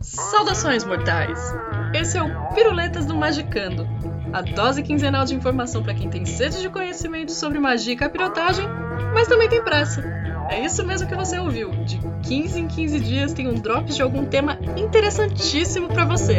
Saudações, mortais! Esse é o Piruletas do Magicando, a dose quinzenal de informação para quem tem sede de conhecimento sobre magia e capirotagem, mas também tem pressa. É isso mesmo que você ouviu. De 15 em 15 dias tem um drop de algum tema interessantíssimo para você.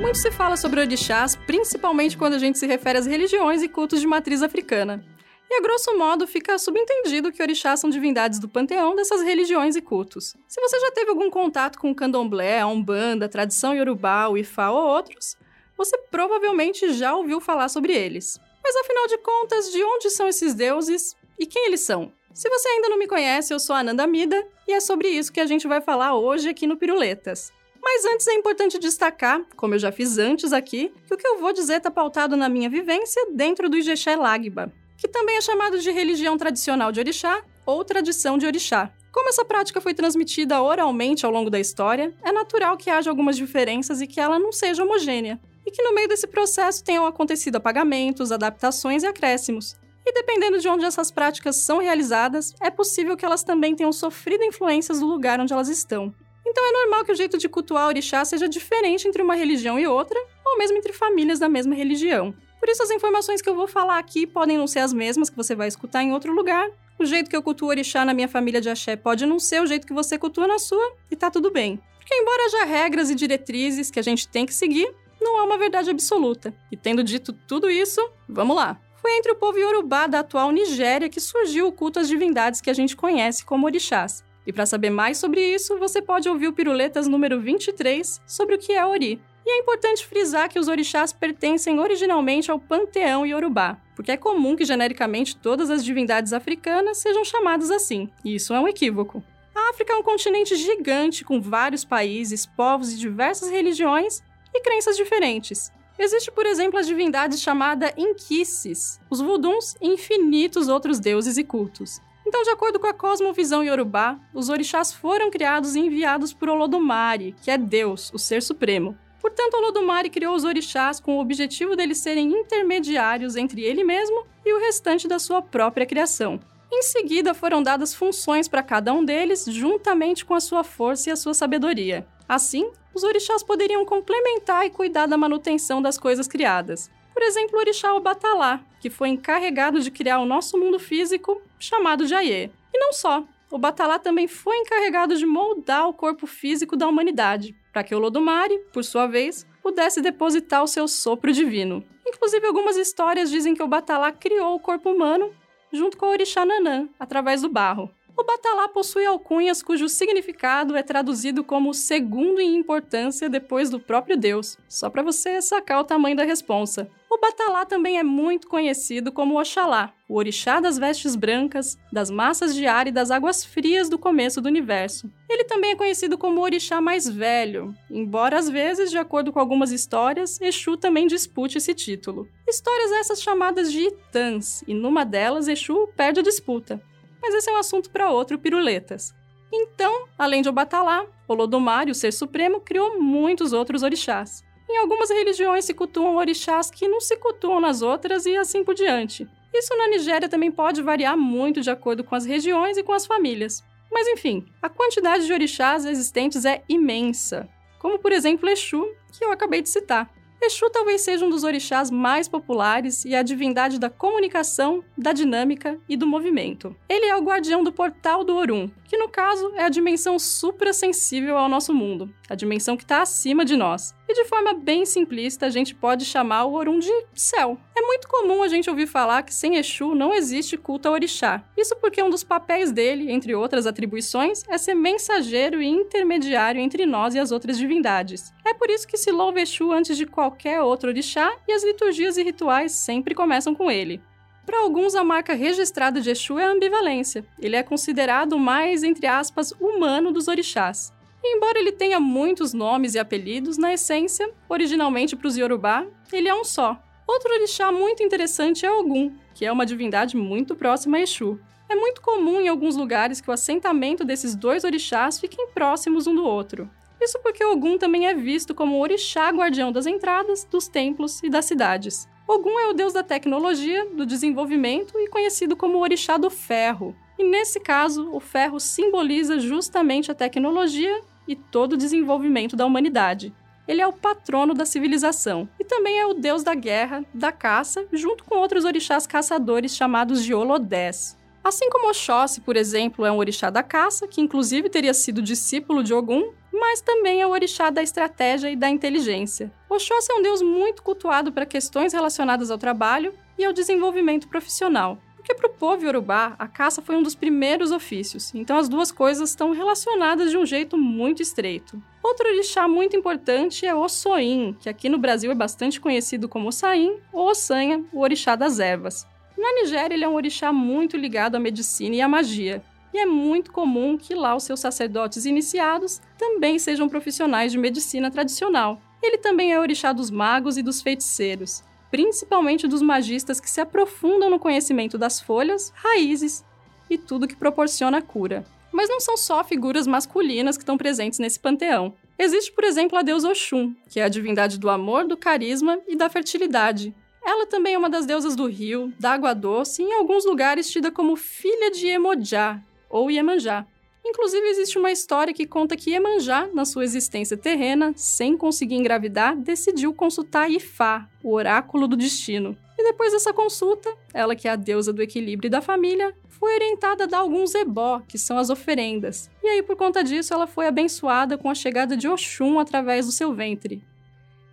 Muito se fala sobre orixás, principalmente quando a gente se refere às religiões e cultos de matriz africana. E a grosso modo fica subentendido que orixás são divindades do panteão dessas religiões e cultos. Se você já teve algum contato com o candomblé, a umbanda, a tradição yorubá, o ifá ou outros, você provavelmente já ouviu falar sobre eles. Mas afinal de contas, de onde são esses deuses e quem eles são? Se você ainda não me conhece, eu sou a Ananda Mida e é sobre isso que a gente vai falar hoje aqui no Piruletas. Mas antes é importante destacar, como eu já fiz antes aqui, que o que eu vou dizer está pautado na minha vivência dentro do Ijexé Lagba, que também é chamado de religião tradicional de orixá ou tradição de orixá. Como essa prática foi transmitida oralmente ao longo da história, é natural que haja algumas diferenças e que ela não seja homogênea, e que no meio desse processo tenham acontecido apagamentos, adaptações e acréscimos. E dependendo de onde essas práticas são realizadas, é possível que elas também tenham sofrido influências do lugar onde elas estão. Então é normal que o jeito de cultuar orixá seja diferente entre uma religião e outra, ou mesmo entre famílias da mesma religião. Por isso, as informações que eu vou falar aqui podem não ser as mesmas que você vai escutar em outro lugar. O jeito que eu cultuo orixá na minha família de axé pode não ser o jeito que você cultua na sua, e tá tudo bem. Porque, embora haja regras e diretrizes que a gente tem que seguir, não há uma verdade absoluta. E tendo dito tudo isso, vamos lá. Foi entre o povo iorubá da atual Nigéria que surgiu o culto às divindades que a gente conhece como orixás. E para saber mais sobre isso, você pode ouvir o Piruletas número 23 sobre o que é Ori. E é importante frisar que os orixás pertencem originalmente ao panteão iorubá, porque é comum que genericamente todas as divindades africanas sejam chamadas assim, e isso é um equívoco. A África é um continente gigante com vários países, povos e diversas religiões e crenças diferentes. Existe, por exemplo, a divindade chamada Inquices, os vuduns e infinitos outros deuses e cultos. Então, de acordo com a cosmovisão iorubá, os orixás foram criados e enviados por Olodumare, que é Deus, o Ser Supremo. Portanto, Olodumare criou os orixás com o objetivo deles serem intermediários entre ele mesmo e o restante da sua própria criação. Em seguida, foram dadas funções para cada um deles, juntamente com a sua força e a sua sabedoria. Assim, os orixás poderiam complementar e cuidar da manutenção das coisas criadas. Por exemplo, o orixá Obatalá, que foi encarregado de criar o nosso mundo físico, chamado Jaye. E não só, o Batalá também foi encarregado de moldar o corpo físico da humanidade, para que o Lodumare, por sua vez, pudesse depositar o seu sopro divino. Inclusive, algumas histórias dizem que o Batalá criou o corpo humano junto com o orixá Nanã, através do barro. O Batalá possui alcunhas cujo significado é traduzido como segundo em importância depois do próprio Deus, só para você sacar o tamanho da responsa. O Batalá também é muito conhecido como Oxalá, o orixá das vestes brancas, das massas de ar e das águas frias do começo do universo. Ele também é conhecido como o orixá mais velho, embora às vezes, de acordo com algumas histórias, Exu também dispute esse título. Histórias essas chamadas de Itãs, e numa delas Exu perde a disputa mas esse é um assunto para outro piruletas. Então, além de Obatalá, Olodumare, o ser supremo, criou muitos outros orixás. Em algumas religiões se cultuam orixás que não se cultuam nas outras e assim por diante. Isso na Nigéria também pode variar muito de acordo com as regiões e com as famílias. Mas enfim, a quantidade de orixás existentes é imensa, como por exemplo Exu, que eu acabei de citar. Exu talvez seja um dos orixás mais populares e a divindade da comunicação, da dinâmica e do movimento. Ele é o guardião do portal do Orum, que no caso é a dimensão suprassensível ao nosso mundo, a dimensão que está acima de nós. E de forma bem simplista, a gente pode chamar o Orum de céu. É muito comum a gente ouvir falar que sem Exu não existe culto ao orixá. Isso porque um dos papéis dele, entre outras atribuições, é ser mensageiro e intermediário entre nós e as outras divindades. É por isso que se louva Exu antes de qualquer outro orixá e as liturgias e rituais sempre começam com ele. Para alguns, a marca registrada de Exu é a ambivalência. Ele é considerado o mais, entre aspas, humano dos orixás. E embora ele tenha muitos nomes e apelidos, na essência, originalmente para os Yorubá, ele é um só. Outro orixá muito interessante é Ogum, que é uma divindade muito próxima a Exu. É muito comum em alguns lugares que o assentamento desses dois orixás fiquem próximos um do outro. Isso porque Ogum também é visto como o orixá guardião das entradas, dos templos e das cidades. Ogum é o deus da tecnologia, do desenvolvimento e conhecido como o orixá do ferro. E nesse caso, o ferro simboliza justamente a tecnologia e todo o desenvolvimento da humanidade. Ele é o patrono da civilização e também é o deus da guerra, da caça, junto com outros orixás caçadores chamados de Holodés. Assim como Oxóssi, por exemplo, é um orixá da caça, que inclusive teria sido discípulo de Ogum, mas também é o orixá da estratégia e da inteligência. Oxóssi é um deus muito cultuado para questões relacionadas ao trabalho e ao desenvolvimento profissional. Porque para o povo iorubá, a caça foi um dos primeiros ofícios, então as duas coisas estão relacionadas de um jeito muito estreito. Outro orixá muito importante é o Soin, que aqui no Brasil é bastante conhecido como Saim ou Ossanha, o orixá das ervas. Na Nigéria, ele é um orixá muito ligado à medicina e à magia, e é muito comum que lá os seus sacerdotes iniciados também sejam profissionais de medicina tradicional. Ele também é orixá dos magos e dos feiticeiros, principalmente dos magistas que se aprofundam no conhecimento das folhas, raízes e tudo que proporciona cura. Mas não são só figuras masculinas que estão presentes nesse panteão. Existe, por exemplo, a deusa Oxum, que é a divindade do amor, do carisma e da fertilidade, ela também é uma das deusas do rio, da água doce e em alguns lugares tida como filha de Emojá ou Iemanjá. Inclusive, existe uma história que conta que Iemanjá, na sua existência terrena, sem conseguir engravidar, decidiu consultar Ifá, o oráculo do destino. E depois dessa consulta, ela, que é a deusa do equilíbrio da família, foi orientada a dar alguns ebó, que são as oferendas. E aí, por conta disso, ela foi abençoada com a chegada de Oxum através do seu ventre.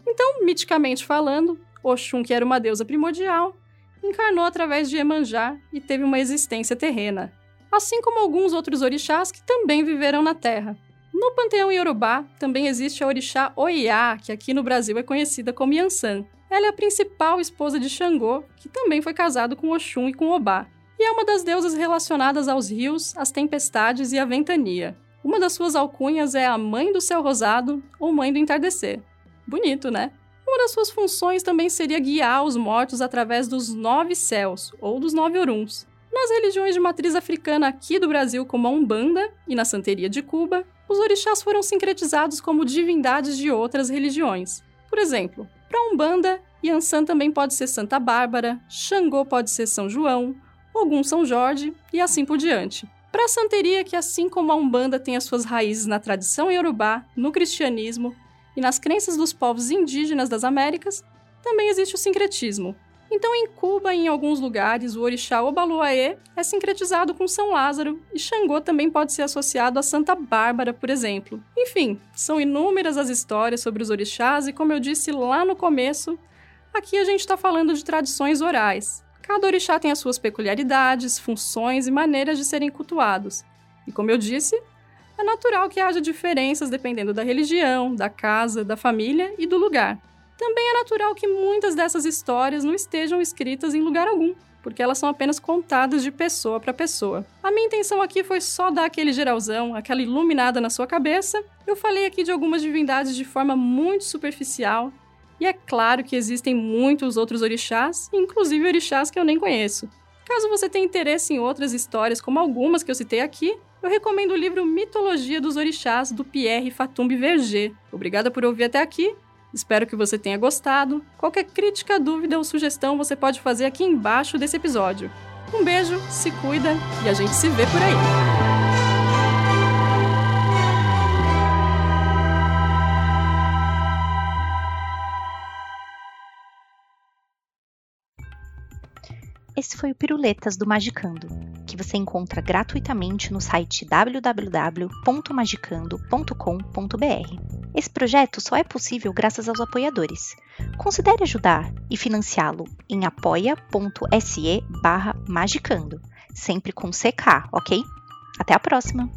Então, miticamente falando, Oxum, que era uma deusa primordial, encarnou através de Emanjá e teve uma existência terrena, assim como alguns outros orixás que também viveram na Terra. No panteão iorubá também existe a orixá Oiá, que aqui no Brasil é conhecida como Yansan. Ela é a principal esposa de Xangô, que também foi casado com Oxum e com Obá, e é uma das deusas relacionadas aos rios, às tempestades e à ventania. Uma das suas alcunhas é a Mãe do Céu Rosado ou Mãe do Entardecer. Bonito, né? Uma das suas funções também seria guiar os mortos através dos nove céus, ou dos nove oruns. Nas religiões de matriz africana aqui do Brasil, como a Umbanda e na Santeria de Cuba, os orixás foram sincretizados como divindades de outras religiões. Por exemplo, para a Umbanda, Yansan também pode ser Santa Bárbara, Xangô pode ser São João, Ogum São Jorge e assim por diante. Para a santeria, que assim como a Umbanda tem as suas raízes na tradição iorubá, no cristianismo e nas crenças dos povos indígenas das Américas, também existe o sincretismo. Então, em Cuba em alguns lugares, o orixá Obaluaê é sincretizado com São Lázaro e Xangô também pode ser associado a Santa Bárbara, por exemplo. Enfim, são inúmeras as histórias sobre os orixás e, como eu disse lá no começo, aqui a gente está falando de tradições orais. Cada orixá tem as suas peculiaridades, funções e maneiras de serem cultuados. E como eu disse, é natural que haja diferenças dependendo da religião, da casa, da família e do lugar. Também é natural que muitas dessas histórias não estejam escritas em lugar algum, porque elas são apenas contadas de pessoa para pessoa. A minha intenção aqui foi só dar aquele geralzão, aquela iluminada na sua cabeça. Eu falei aqui de algumas divindades de forma muito superficial, e é claro que existem muitos outros orixás, inclusive orixás que eu nem conheço. Caso você tenha interesse em outras histórias, como algumas que eu citei aqui, eu recomendo o livro Mitologia dos Orixás, do Pierre Fatumbi Verger. Obrigada por ouvir até aqui. Espero que você tenha gostado. Qualquer crítica, dúvida ou sugestão você pode fazer aqui embaixo desse episódio. Um beijo, se cuida e a gente se vê por aí. Esse foi o Piruletas do Magicando, que você encontra gratuitamente no site www.magicando.com.br. Esse projeto só é possível graças aos apoiadores. Considere ajudar e financiá-lo em apoia.se magicando, sempre com CK, ok? Até a próxima!